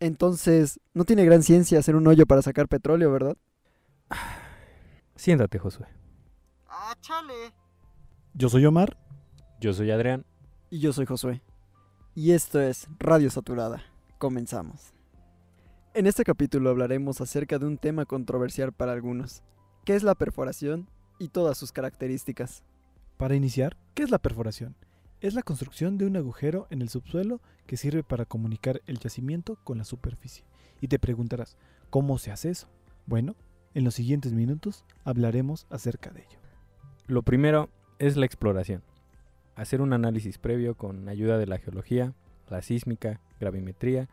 Entonces, no tiene gran ciencia hacer un hoyo para sacar petróleo, ¿verdad? Siéntate, Josué. ¡Ah, chale! Yo soy Omar. Yo soy Adrián. Y yo soy Josué. Y esto es Radio Saturada. Comenzamos. En este capítulo hablaremos acerca de un tema controversial para algunos. ¿Qué es la perforación y todas sus características? Para iniciar, ¿qué es la perforación? Es la construcción de un agujero en el subsuelo que sirve para comunicar el yacimiento con la superficie. Y te preguntarás, ¿cómo se hace eso? Bueno, en los siguientes minutos hablaremos acerca de ello. Lo primero es la exploración. Hacer un análisis previo con ayuda de la geología, la sísmica, gravimetría,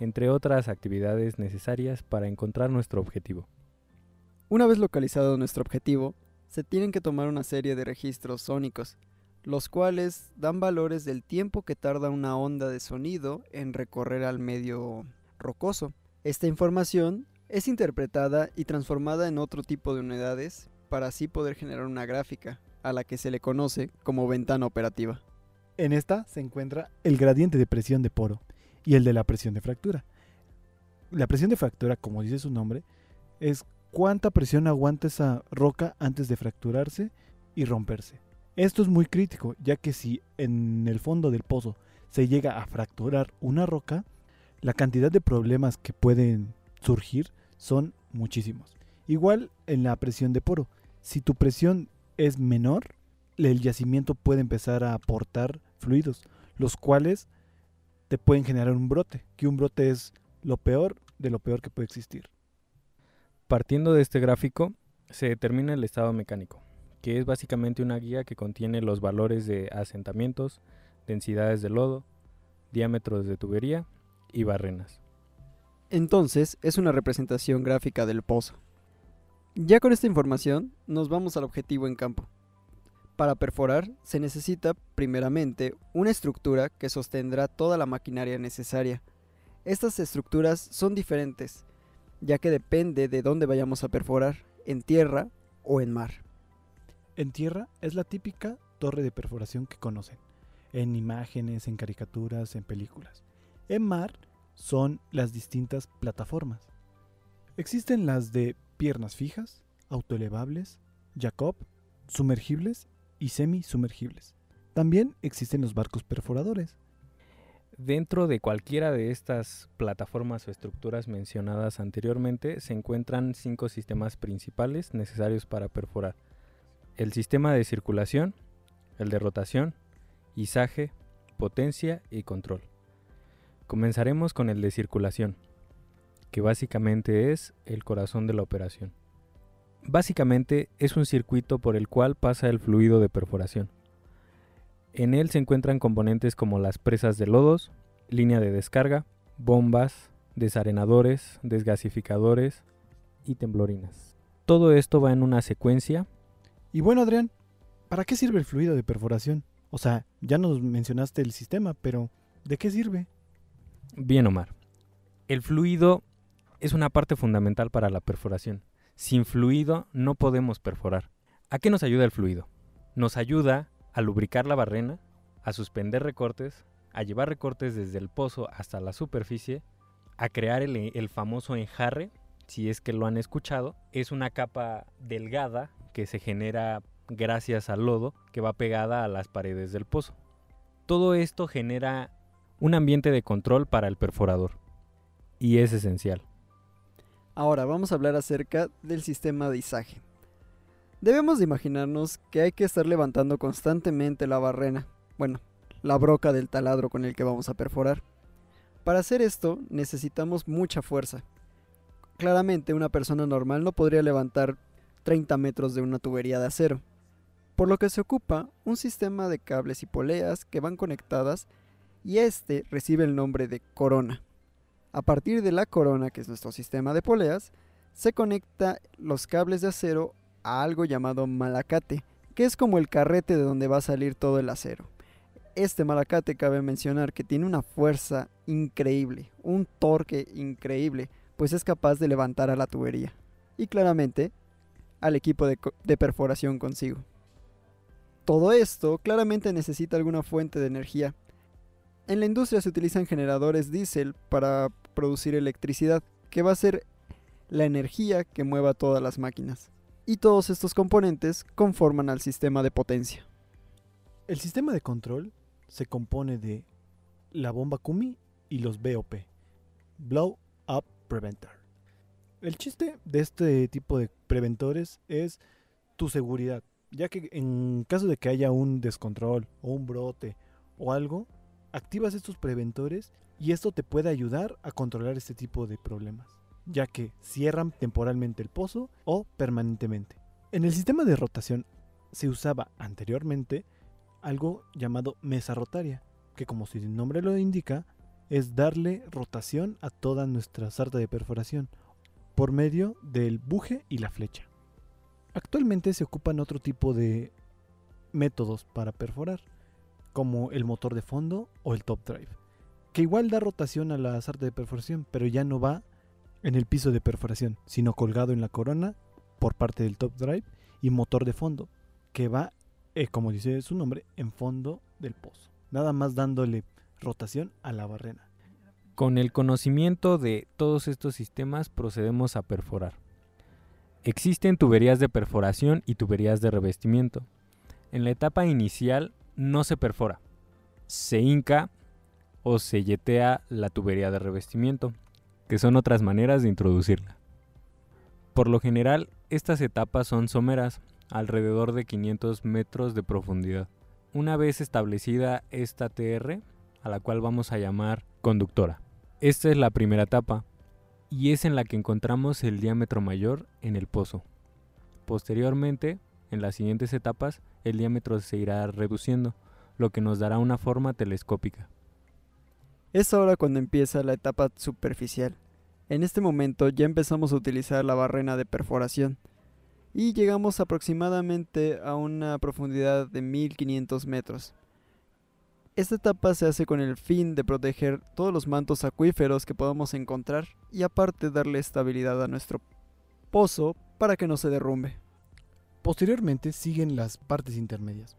entre otras actividades necesarias para encontrar nuestro objetivo. Una vez localizado nuestro objetivo, se tienen que tomar una serie de registros sónicos, los cuales dan valores del tiempo que tarda una onda de sonido en recorrer al medio rocoso. Esta información es interpretada y transformada en otro tipo de unidades para así poder generar una gráfica, a la que se le conoce como ventana operativa. En esta se encuentra el gradiente de presión de poro y el de la presión de fractura. La presión de fractura, como dice su nombre, es cuánta presión aguanta esa roca antes de fracturarse y romperse. Esto es muy crítico, ya que si en el fondo del pozo se llega a fracturar una roca, la cantidad de problemas que pueden surgir son muchísimos. Igual en la presión de poro. Si tu presión es menor, el yacimiento puede empezar a aportar fluidos, los cuales te pueden generar un brote, que un brote es lo peor de lo peor que puede existir. Partiendo de este gráfico, se determina el estado mecánico, que es básicamente una guía que contiene los valores de asentamientos, densidades de lodo, diámetros de tubería y barrenas. Entonces, es una representación gráfica del pozo. Ya con esta información, nos vamos al objetivo en campo. Para perforar se necesita, primeramente, una estructura que sostendrá toda la maquinaria necesaria. Estas estructuras son diferentes, ya que depende de dónde vayamos a perforar, en tierra o en mar. En tierra es la típica torre de perforación que conocen, en imágenes, en caricaturas, en películas. En mar son las distintas plataformas. Existen las de piernas fijas, autoelevables, Jacob, sumergibles y semi-sumergibles. También existen los barcos perforadores. Dentro de cualquiera de estas plataformas o estructuras mencionadas anteriormente se encuentran cinco sistemas principales necesarios para perforar. El sistema de circulación, el de rotación, izaje, potencia y control. Comenzaremos con el de circulación, que básicamente es el corazón de la operación. Básicamente es un circuito por el cual pasa el fluido de perforación. En él se encuentran componentes como las presas de lodos, línea de descarga, bombas, desarenadores, desgasificadores y temblorinas. Todo esto va en una secuencia. Y bueno, Adrián, ¿para qué sirve el fluido de perforación? O sea, ya nos mencionaste el sistema, pero ¿de qué sirve? Bien, Omar. El fluido es una parte fundamental para la perforación. Sin fluido no podemos perforar. ¿A qué nos ayuda el fluido? Nos ayuda a lubricar la barrena, a suspender recortes, a llevar recortes desde el pozo hasta la superficie, a crear el, el, famoso enjarre, si es que lo han escuchado. Es una capa delgada que se genera gracias al lodo que va pegada a las paredes del pozo. Todo esto genera un ambiente de control para el perforador y es esencial. Ahora vamos a hablar acerca del sistema de izaje. Debemos de imaginarnos que hay que estar levantando constantemente la barrena, bueno, la broca del taladro con el que vamos a perforar. Para hacer esto necesitamos mucha fuerza. Claramente una persona normal no podría levantar 30 metros de una tubería de acero, por lo que se ocupa un sistema de cables y poleas que van conectadas y este recibe el nombre de corona. A partir de la corona, que es nuestro sistema de poleas, se conecta los cables de acero a algo llamado malacate, que es como el carrete de donde va a salir todo el acero. Este malacate cabe mencionar que tiene una fuerza increíble, un torque increíble, pues es capaz de levantar a la tubería. Y claramente al equipo de, perforación consigo. Todo esto claramente necesita alguna fuente de energía. En la industria se utilizan generadores diésel para producir electricidad, que va a ser la energía que mueva todas las máquinas. Y todos estos componentes conforman al sistema de potencia. El sistema de control se compone de la bomba Kumi y los BOP, Blow Up Preventer. El chiste de este tipo de preventores es tu seguridad, ya que en caso de que haya un descontrol o un brote o algo, activas estos preventores y esto te puede ayudar a controlar este tipo de problemas, ya que cierran temporalmente el pozo o permanentemente. En el sistema de rotación se usaba anteriormente algo llamado mesa rotaria, que como su nombre lo indica, es darle rotación a toda nuestra sarta de perforación por medio del buje y la flecha. Actualmente se ocupan otro tipo de métodos para perforar, como el motor de fondo o el top drive, que igual da rotación a la sarta de perforación, pero ya no va en el piso de perforación, sino colgado en la corona por parte del top drive y motor de fondo, que va, eh, como dice su nombre, en fondo del pozo, nada más dándole rotación a la barrena. Con el conocimiento de todos estos sistemas procedemos a perforar. Existen tuberías de perforación y tuberías de revestimiento. En la etapa inicial no se perfora, se hinca o se yetea la tubería de revestimiento, que son otras maneras de introducirla. Por lo general, estas etapas son someras, alrededor de 500 metros de profundidad. Una vez establecida esta TR, a la cual vamos a llamar conductora. Esta es la primera etapa y es en la que encontramos el diámetro mayor en el pozo. Posteriormente, en las siguientes etapas, el diámetro se irá reduciendo, lo que nos dará una forma telescópica. Es ahora cuando empieza la etapa superficial. En este momento ya empezamos a utilizar la barrena de perforación y llegamos aproximadamente a una profundidad de 1500 metros. Esta etapa se hace con el fin de proteger todos los mantos acuíferos que podamos encontrar y aparte darle estabilidad a nuestro pozo para que no se derrumbe. Posteriormente siguen las partes intermedias.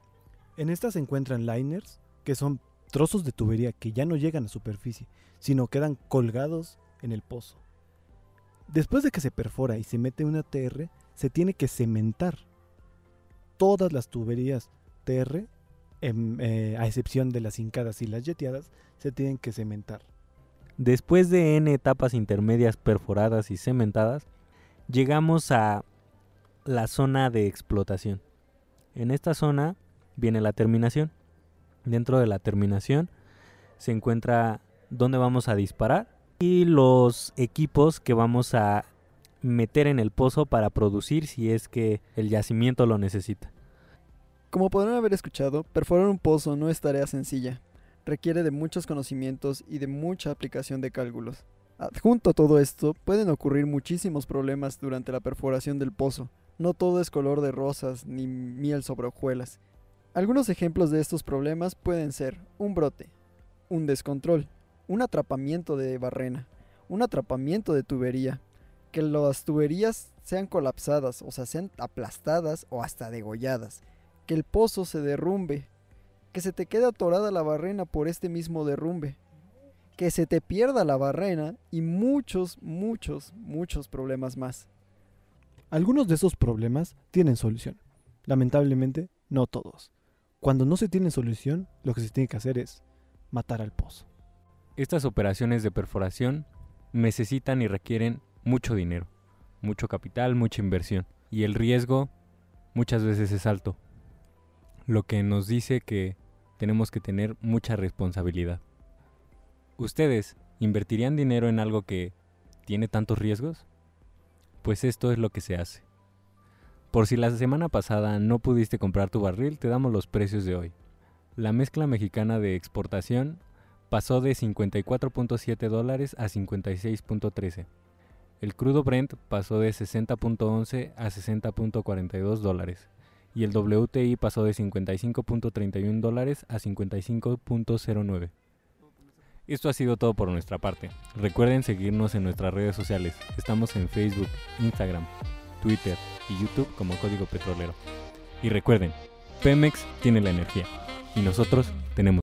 En estas se encuentran liners, que son trozos de tubería que ya no llegan a superficie, sino quedan colgados en el pozo. Después de que se perfora y se mete una TR, se tiene que cementar. Todas las tuberías TR Em, eh, a excepción de las hincadas y las yeteadas, se tienen que cementar. Después de N etapas intermedias perforadas y cementadas, llegamos a la zona de explotación. En esta zona viene la terminación. Dentro de la terminación se encuentra dónde vamos a disparar y los equipos que vamos a meter en el pozo para producir si es que el yacimiento lo necesita. Como podrán haber escuchado, perforar un pozo no es tarea sencilla. Requiere de muchos conocimientos y de mucha aplicación de cálculos. Adjunto a todo esto, pueden ocurrir muchísimos problemas durante la perforación del pozo. No todo es color de rosas ni miel sobre hojuelas. Algunos ejemplos de estos problemas pueden ser un brote, un descontrol, un atrapamiento de barrena, un atrapamiento de tubería, que las tuberías sean colapsadas, o sea, sean aplastadas o hasta degolladas, que el pozo se derrumbe, que se te quede atorada la barrena por este mismo derrumbe, que se te pierda la barrena y muchos, muchos, muchos problemas más. Algunos de esos problemas tienen solución. Lamentablemente, no todos. Cuando no se tiene solución, lo que se tiene que hacer es matar al pozo. Estas operaciones de perforación necesitan y requieren mucho dinero, mucho capital, mucha inversión. Y el riesgo muchas veces es alto lo que nos dice que tenemos que tener mucha responsabilidad. ¿Ustedes invertirían dinero en algo que tiene tantos riesgos? Pues esto es lo que se hace. Por si la semana pasada no pudiste comprar tu barril, te damos los precios de hoy. La mezcla mexicana de exportación pasó de 54.7 dólares a 56.13. El crudo Brent pasó de 60.11 a 60.42 dólares y el WTI pasó de 55.31 dólares a 55.09. Esto ha sido todo por nuestra parte. Recuerden seguirnos en nuestras redes sociales. Estamos en Facebook, Instagram, Twitter y YouTube como Código Petrolero. Y recuerden, Pemex tiene la energía y nosotros tenemos